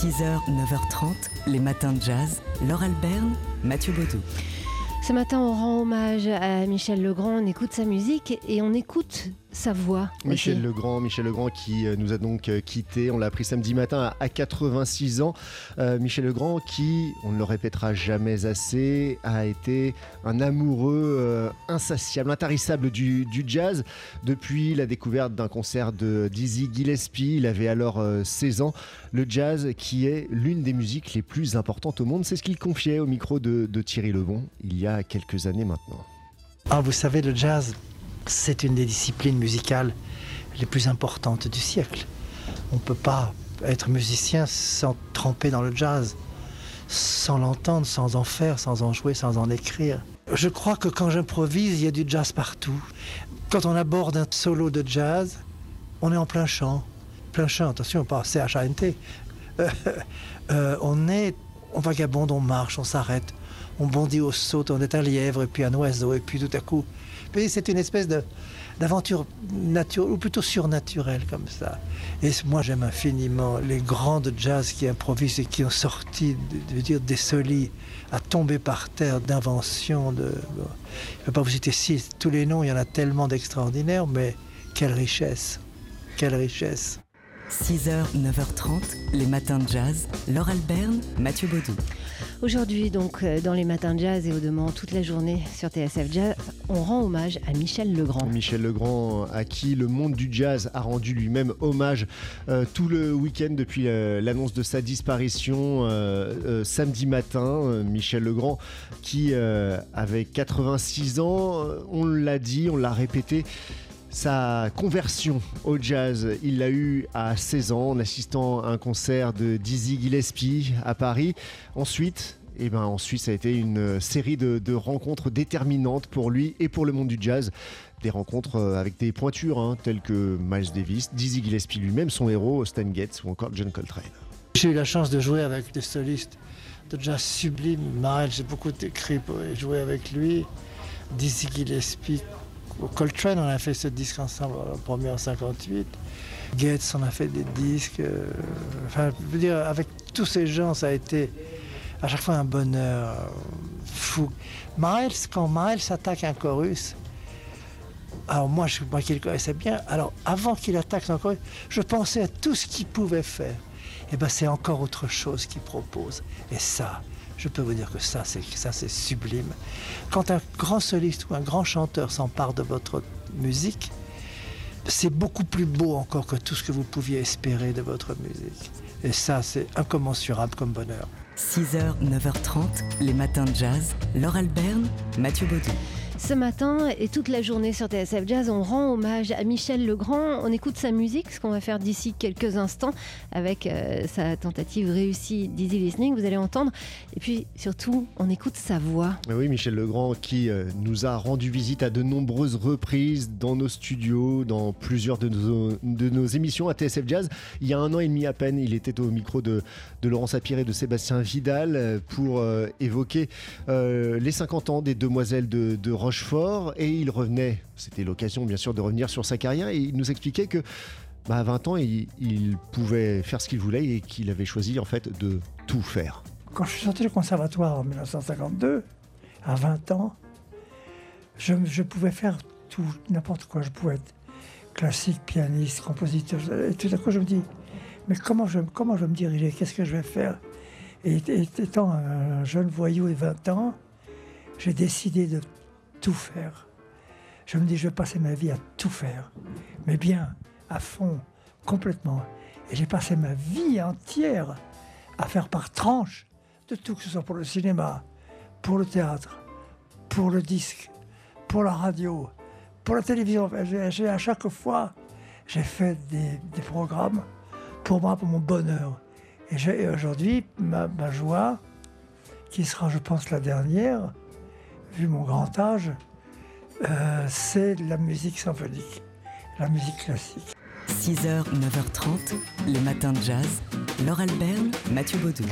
6h, 9h30, les matins de jazz. Laure Alberne, Mathieu Baudou. Ce matin, on rend hommage à Michel Legrand, on écoute sa musique et on écoute sa voix. Michel aussi. Legrand, Michel Legrand qui euh, nous a donc euh, quitté. On l'a appris samedi matin à 86 ans. Euh, Michel Legrand qui, on ne le répétera jamais assez, a été un amoureux euh, insatiable, intarissable du, du jazz. Depuis la découverte d'un concert de Dizzy Gillespie, il avait alors euh, 16 ans. Le jazz qui est l'une des musiques les plus importantes au monde, c'est ce qu'il confiait au micro de, de Thierry Lebon il y a quelques années maintenant. Ah, vous savez, le jazz, c'est une des disciplines musicales les plus importantes du siècle. On ne peut pas être musicien sans tremper dans le jazz, sans l'entendre, sans en faire, sans en jouer, sans en écrire. Je crois que quand j'improvise, il y a du jazz partout. Quand on aborde un solo de jazz, on est en plein champ. Plein champ, attention, pas C-H-A-N-T. Euh, euh, on est, on vagabonde, on marche, on s'arrête, on bondit au saut, on est un lièvre et puis un oiseau et puis tout à coup. C'est une espèce de d'aventure naturelle ou plutôt surnaturelle comme ça. Et moi j'aime infiniment les grands jazz qui improvisent et qui ont sorti, de, dire, des solis à tomber par terre d'inventions. De, bon, je ne vais pas vous citer six, tous les noms, il y en a tellement d'extraordinaires, mais quelle richesse, quelle richesse. 6h, 9h30, les matins de jazz. Laure Alberne, Mathieu Baudou. Aujourd'hui, donc, euh, dans les matins jazz et au demain toute la journée sur TSF Jazz, on rend hommage à Michel Legrand. Michel Legrand, à qui le monde du jazz a rendu lui-même hommage euh, tout le week-end depuis euh, l'annonce de sa disparition samedi matin. Michel Legrand, qui avait 86 ans, on l'a dit, on l'a répété. Sa conversion au jazz, il l'a eu à 16 ans en assistant à un concert de Dizzy Gillespie à Paris. Ensuite, et ben ensuite, ça a été une série de, de rencontres déterminantes pour lui et pour le monde du jazz. Des rencontres euh, avec des pointures hein, telles que Miles Davis, Dizzy Gillespie lui-même, son héros, Stan Getz ou encore John Coltrane. J'ai eu la chance de jouer avec des solistes de jazz sublimes. Miles, j'ai beaucoup écrit pour jouer avec lui. Dizzy Gillespie, Coltrane, on a fait ce disque ensemble, le premier en 58. Getz, on a fait des disques. euh, avec tous ces gens, ça a été à chaque fois un bonheur euh, fou. Miles, quand Miles attaque un chorus, alors moi, je, moi qui le connaissais bien, alors avant qu'il attaque son chorus, je pensais à tout ce qu'il pouvait faire. Et ben c'est encore autre chose qu'il propose. Et ça, je peux vous dire que ça, c'est ça, c'est sublime. Quand un grand soliste ou un grand chanteur s'empare de votre musique, c'est beaucoup plus beau encore que tout ce que vous pouviez espérer de votre musique. Et ça, c'est incommensurable comme bonheur. 6h, 9h30, les matins de jazz. Laure Alberne, Mathieu Baudou. Ce matin et toute la journée sur TSF Jazz, on rend hommage à Michel Legrand. On écoute sa musique, ce qu'on va faire d'ici quelques instants avec euh, sa tentative réussie d'Easy Listening, vous allez entendre. Et puis surtout, on écoute sa voix. Oui, Michel Legrand qui euh, nous a rendu visite à de nombreuses reprises dans nos studios, dans plusieurs de nos, émissions à TSF Jazz. Il y a un an et demi à peine, il était au micro de, de Laurent Sapir et de Sébastien Vidal euh, pour évoquer les 50 ans des demoiselles de, de Rochefort et il revenait, c'était l'occasion bien sûr de revenir sur sa carrière et il nous expliquait que bah, à 20 ans, il, pouvait faire ce qu'il voulait et qu'il avait choisi en fait de tout faire. Quand je suis sorti du conservatoire en 1952, à 20 ans, je, je pouvais faire tout, n'importe quoi. Je pouvais être classique, pianiste, compositeur. Et tout à coup, je me dis, mais comment je, comment je vais me diriger? Qu'est-ce que je vais faire? Et et étant un jeune voyou de 20 ans, j'ai décidé de tout faire. Je me dis, je vais passer ma vie à tout faire, mais bien, à fond, complètement. Et j'ai passé ma vie entière à faire par tranche de tout, que ce soit pour le cinéma, pour le théâtre, pour le disque, pour la radio, pour la télévision. J'ai- à chaque fois, j'ai fait des, programmes pour moi, pour mon bonheur. Et, aujourd'hui, ma joie, qui sera, je pense, la dernière, vu mon grand âge, euh, c'est la musique symphonique, la musique classique. 6h, 9h30, les matins de jazz. Laure Alberne, Mathieu Baudou.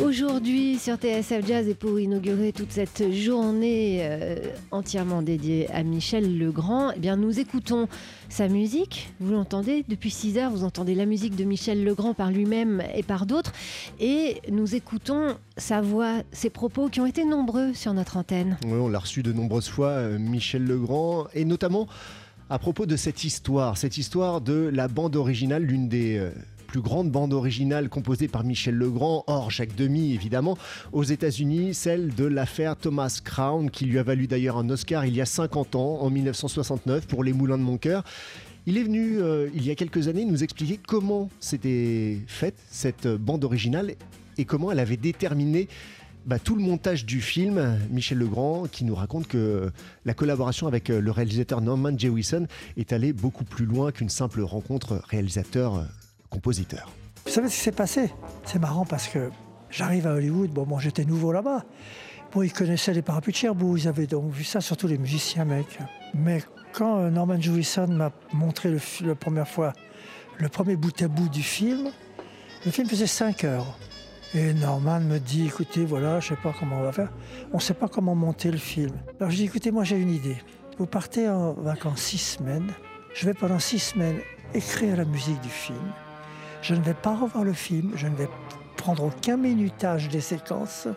Aujourd'hui sur TSF Jazz et pour inaugurer toute cette journée euh, entièrement dédiée à Michel Legrand, eh bien nous écoutons sa musique. Vous l'entendez depuis 6 heures, vous entendez la musique de Michel Legrand par lui-même et par d'autres. Et nous écoutons sa voix, ses propos qui ont été nombreux sur notre antenne. Oui, on l'a reçu de nombreuses fois, euh, Michel Legrand, et notamment à propos de cette histoire, cette histoire de la bande originale, l'une des euh, plus grande bande originale composée par Michel Legrand, hors Jacques Demy évidemment, aux États-Unis, celle de l'affaire Thomas Crown, qui lui a valu d'ailleurs un Oscar il y a 50 ans, en 1969, pour Les Moulins de mon cœur. Il est venu, euh, il y a quelques années, nous expliquer comment s'était faite cette bande originale et comment elle avait déterminé bah, tout le montage du film, Michel Legrand, qui nous raconte que la collaboration avec euh, le réalisateur Norman Jewison est allée beaucoup plus loin qu'une simple rencontre réalisateur Vous savez ce qui s'est passé? C'est marrant parce que j'arrive à Hollywood, bon, bon j'étais nouveau là-bas. Bon, ils connaissaient les parapluies de Cherbourg, ils avaient donc vu ça, surtout les musiciens mecs. Mais quand euh, Norman Jewison m'a montré la première fois le premier bout à bout du film, le film faisait 5 heures. Et Norman me dit, écoutez, voilà, je ne sais pas comment on va faire. On ne sait pas comment monter le film. Alors je dis, écoutez, moi j'ai une idée. Vous partez en vacances six semaines. Je vais pendant six semaines écrire la musique du film. Je ne vais pas revoir le film, je ne vais prendre aucun minutage des séquences,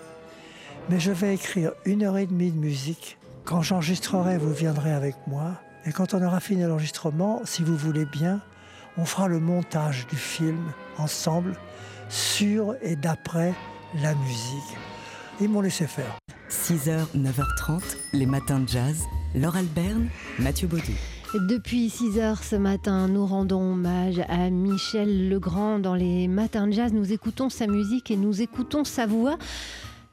mais je vais écrire une heure et demie de musique. Quand j'enregistrerai, vous viendrez avec moi. Et quand on aura fini l'enregistrement, si vous voulez bien, on fera le montage du film ensemble, sur et d'après la musique. Ils m'ont laissé faire. 6h, 9h30, les matins de jazz. Laure Alberne, Mathieu Baudou. Depuis 6 heures ce matin, nous rendons hommage à Michel Legrand dans les matins de jazz. Nous écoutons sa musique et nous écoutons sa voix.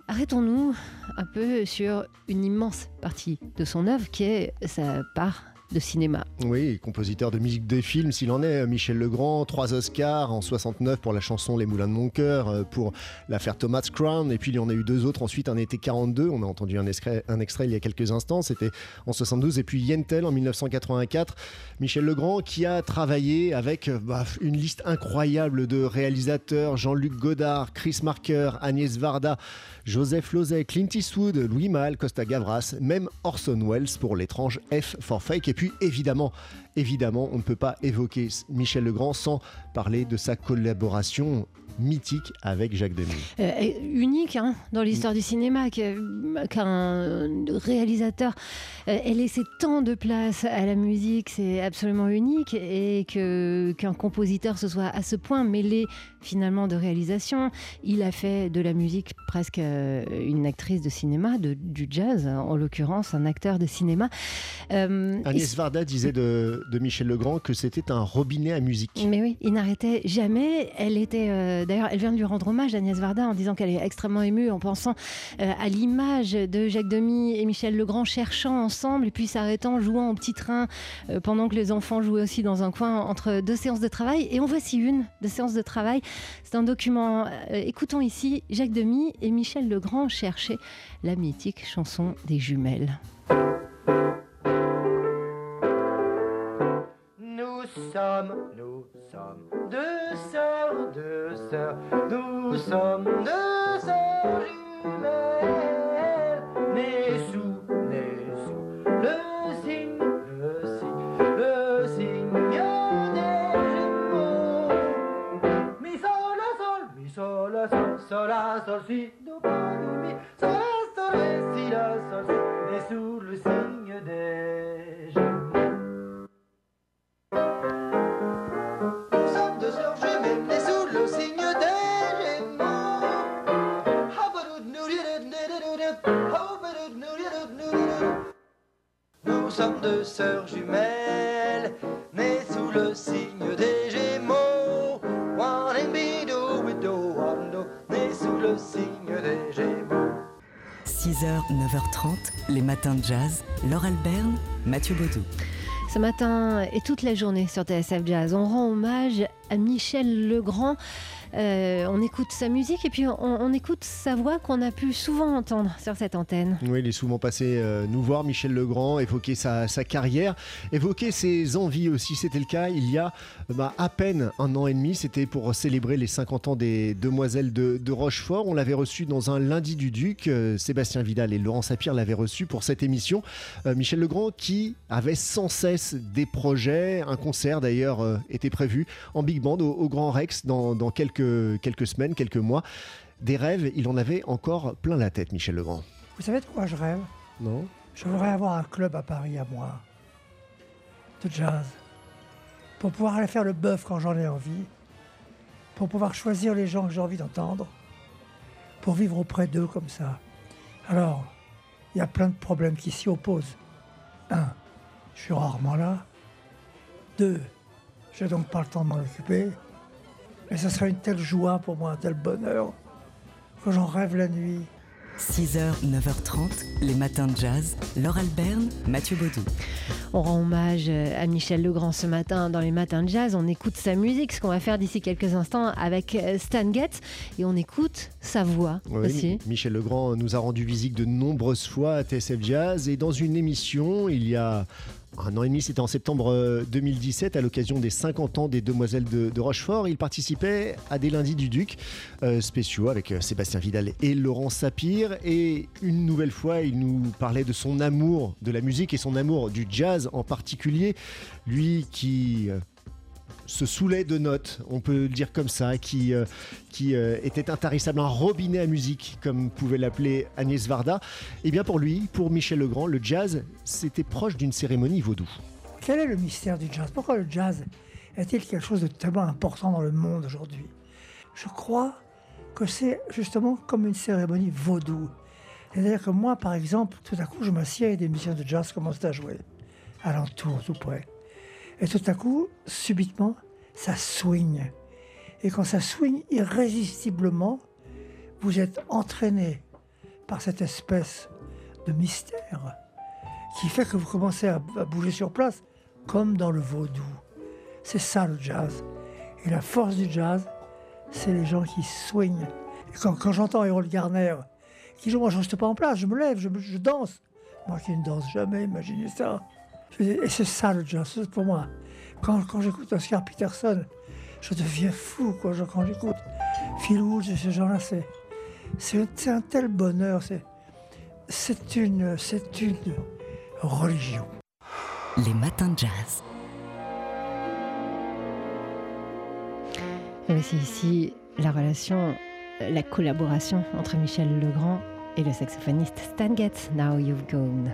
Arrêtons-nous un peu sur une immense partie de son œuvre qui est sa part cinéma. Oui, compositeur de musique des films, s'il en est, Michel Legrand, trois Oscars en 69 pour la chanson Les Moulins de mon cœur, euh, pour l'affaire Thomas Crown, et puis il y en a eu deux autres ensuite, un été 42, on a entendu un extrait, un extrait il y a quelques instants, c'était en 72, et puis Yentel en 1984. Michel Legrand qui a travaillé avec euh, bah, une liste incroyable de réalisateurs, Jean-Luc Godard, Chris Marker, Agnès Varda, Joseph Lozay, Clint Eastwood, Louis Malle, Costa Gavras, même Orson Welles pour l'étrange F for Fake, et puis évidemment, évidemment, on ne peut pas évoquer Michel Legrand sans parler de sa collaboration mythique avec Jacques Demy. Euh, unique hein, dans l'histoire du cinéma, qu'un réalisateur euh, ait laissé tant de place à la musique, c'est absolument unique, et qu'un compositeur se soit à ce point mêlé finalement de réalisation. Il a fait de la musique presque euh, une actrice de cinéma, de, du jazz en l'occurrence, un acteur de cinéma. Euh, Agnès Varda disait de, de, Michel Legrand que c'était un robinet à musique. Mais oui, il n'arrêtait jamais. Elle était D'ailleurs, elle vient de lui rendre hommage, Agnès Varda, en disant qu'elle est extrêmement émue en pensant euh, à l'image de Jacques Demy et Michel Legrand cherchant ensemble et puis s'arrêtant, jouant au petit train euh, pendant que les enfants jouaient aussi dans un coin entre deux séances de travail. Et en voici une de séances de travail. C'est un document. Euh, écoutons ici Jacques Demy et Michel Legrand chercher la mythique chanson des jumelles. Sommes, nous sommes deux sœurs, deux sœurs, nous sommes deux sœurs jumelles, nées sous, nées sous le signe, le signe, le signe des jumeaux. Mi sol la sol, mi sol la sol, sol la sol si, do pas do mi, sol la sol si la sol si, nés sous le signe des sommes deux sœurs jumelles, nées sous le signe des Gémeaux. One and bido widow wando, nées sous le signe des Gémeaux. 6h, 9h30, les matins de jazz. Laure Alberne, Mathieu Baudou. Ce matin et toute la journée sur TSF Jazz, on rend hommage à Michel Legrand. Euh, on écoute sa musique et puis on, écoute sa voix qu'on a pu souvent entendre sur cette antenne. Oui, il est souvent passé euh, nous voir, Michel Legrand, évoquer sa, carrière, évoquer ses envies aussi. C'était le cas il y a bah, à peine un an et demi. C'était pour célébrer les 50 ans des Demoiselles de, Rochefort. On l'avait reçu dans un lundi du Duc. Euh, Sébastien Vidal et Laurent Sapir l'avaient reçu pour cette émission. Michel Legrand qui avait sans cesse des projets. Un concert d'ailleurs était prévu en big band au, au Grand Rex dans, dans quelques, quelques semaines, quelques mois. Des rêves, il en avait encore plein la tête, Michel Legrand. Vous savez de quoi je rêve? Non Je voudrais avoir un club à Paris à moi, de jazz, pour pouvoir aller faire le bœuf quand j'en ai envie, pour pouvoir choisir les gens que j'ai envie d'entendre, pour vivre auprès d'eux comme ça. Alors, il y a plein de problèmes qui s'y opposent. Un, je suis rarement là. Deux, j'ai donc pas le temps de m'en occuper. Mais ce serait une telle joie pour moi, un tel bonheur, que j'en rêve la nuit. 6h, 9h30, les matins de jazz. Laure Alberne, Mathieu Baudou. On rend hommage euh, à Michel Legrand ce matin dans les matins de jazz. On écoute sa musique, ce qu'on va faire d'ici quelques instants avec euh, Stan Getz. Et on écoute sa voix Oui, aussi. Mi- Michel Legrand nous a rendu visite de nombreuses fois à TSF Jazz et dans une émission il y a un an et demi, c'était en septembre euh, 2017, à l'occasion des 50 ans des Demoiselles de, de Rochefort. Il participait à des lundis du Duc euh, spéciaux avec euh, Sébastien Vidal et Laurent Sapir. Et une nouvelle fois, il nous parlait de son amour de la musique et son amour du jazz en particulier. Lui qui se saoulait de notes, on peut le dire comme ça, qui, euh, qui euh, était intarissable, un robinet à musique, comme pouvait l'appeler Agnès Varda. Et bien pour lui, pour Michel Legrand, le jazz, c'était proche d'une cérémonie vaudou. Quel est le mystère du jazz? Pourquoi le jazz est-il quelque chose de tellement important dans le monde aujourd'hui? Je crois que c'est justement comme une cérémonie vaudou. C'est-à-dire que moi, par exemple, tout à coup, je m'assieds et des musiciens de jazz commencent à jouer, alentour, tout près. Et tout à coup, subitement, ça swing. Et quand ça swing irrésistiblement, vous êtes entraîné par cette espèce de mystère qui fait que vous commencez à, bouger sur place, comme dans le vaudou. C'est ça le jazz. Et la force du jazz, c'est les gens qui swingent. Et quand, j'entends Harold Garner qui joue, moi je reste pas en place, je me lève, je danse. Moi qui ne danse jamais, imaginez ça. Et c'est ça le jazz, c'est pour moi. Quand, quand j'écoute Oscar Peterson, je deviens fou quoi, je- quand j'écoute Phil Woods et ces gens-là, c'est, c'est, c'est un tel bonheur, c'est, c'est une, c'est une religion. Les matins de jazz. Voici ici la relation, la collaboration entre Michel Legrand et le saxophoniste Stan Getz. Now You've Gone.